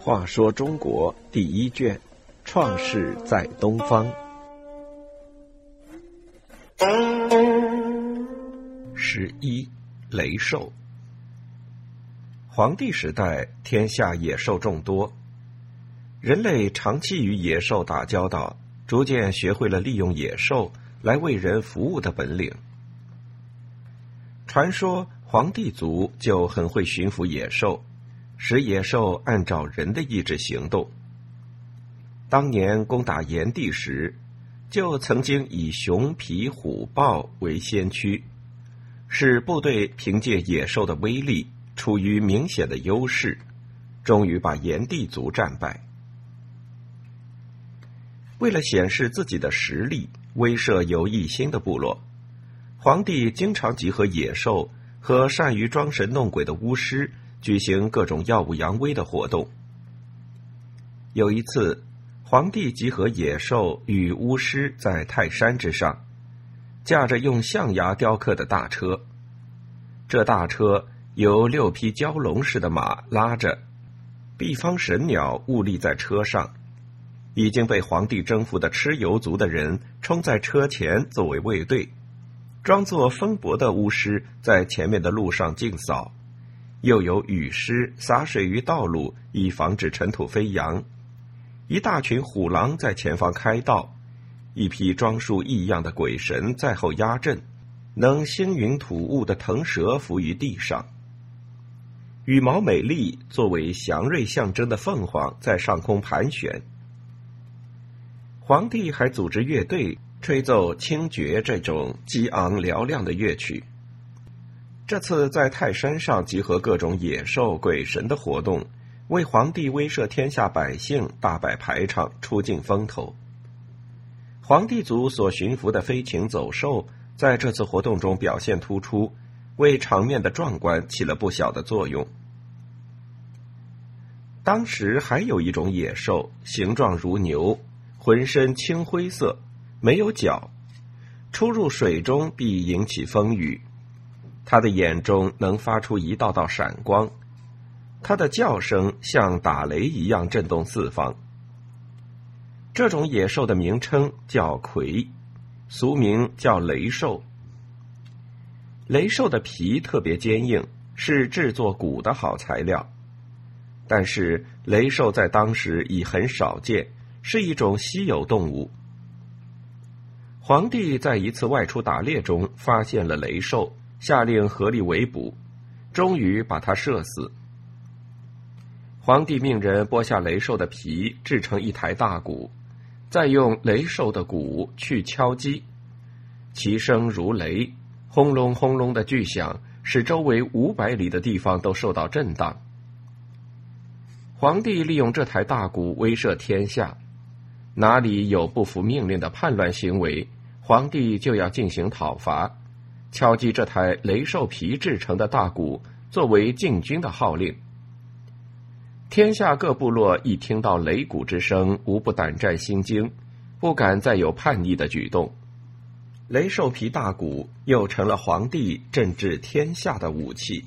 话说中国第一卷，创世在东方。十一，雷兽。黄帝时代，天下野兽众多，人类长期与野兽打交道，逐渐学会了利用野兽来为人服务的本领。传说黄帝族就很会驯服野兽，使野兽按照人的意志行动。当年攻打炎帝时，就曾经以熊、皮、虎、豹为先驱，使部队凭借野兽的威力。处于明显的优势，终于把炎帝族战败。为了显示自己的实力，威慑有异心的部落，皇帝经常集合野兽和善于装神弄鬼的巫师，举行各种耀武扬威的活动。有一次，皇帝集合野兽与巫师在泰山之上，驾着用象牙雕刻的大车，这大车。由六匹蛟龙似的马拉着，毕方神鸟兀立在车上。已经被皇帝征服的蚩尤族的人冲在车前作为卫队，装作风伯的巫师在前面的路上净扫，又有雨师洒水于道路，以防止尘土飞扬。一大群虎狼在前方开道，一批装束异样的鬼神在后压阵，能星云吐雾的腾蛇伏于地上。羽毛美丽，作为祥瑞象征的凤凰在上空盘旋。皇帝还组织乐队吹奏清绝这种激昂嘹亮的乐曲。这次在泰山上集合各种野兽、鬼神的活动，为皇帝威慑天下百姓大摆排场，出尽风头。皇帝族所驯服的飞禽走兽，在这次活动中表现突出。为场面的壮观起了不小的作用。当时还有一种野兽，形状如牛，浑身青灰色，没有脚，出入水中必引起风雨。它的眼中能发出一道道闪光，它的叫声像打雷一样震动四方。这种野兽的名称叫魁，俗名叫雷兽。雷兽的皮特别坚硬，是制作鼓的好材料。但是雷兽在当时已很少见，是一种稀有动物。皇帝在一次外出打猎中发现了雷兽，下令合力围捕，终于把它射死。皇帝命人剥下雷兽的皮，制成一台大鼓，再用雷兽的鼓去敲击，其声如雷。轰隆轰隆的巨响，使周围五百里的地方都受到震荡。皇帝利用这台大鼓威慑天下，哪里有不服命令的叛乱行为，皇帝就要进行讨伐，敲击这台雷兽皮制成的大鼓，作为进军的号令。天下各部落一听到擂鼓之声，无不胆战心惊，不敢再有叛逆的举动。雷兽皮大鼓又成了皇帝镇治天下的武器。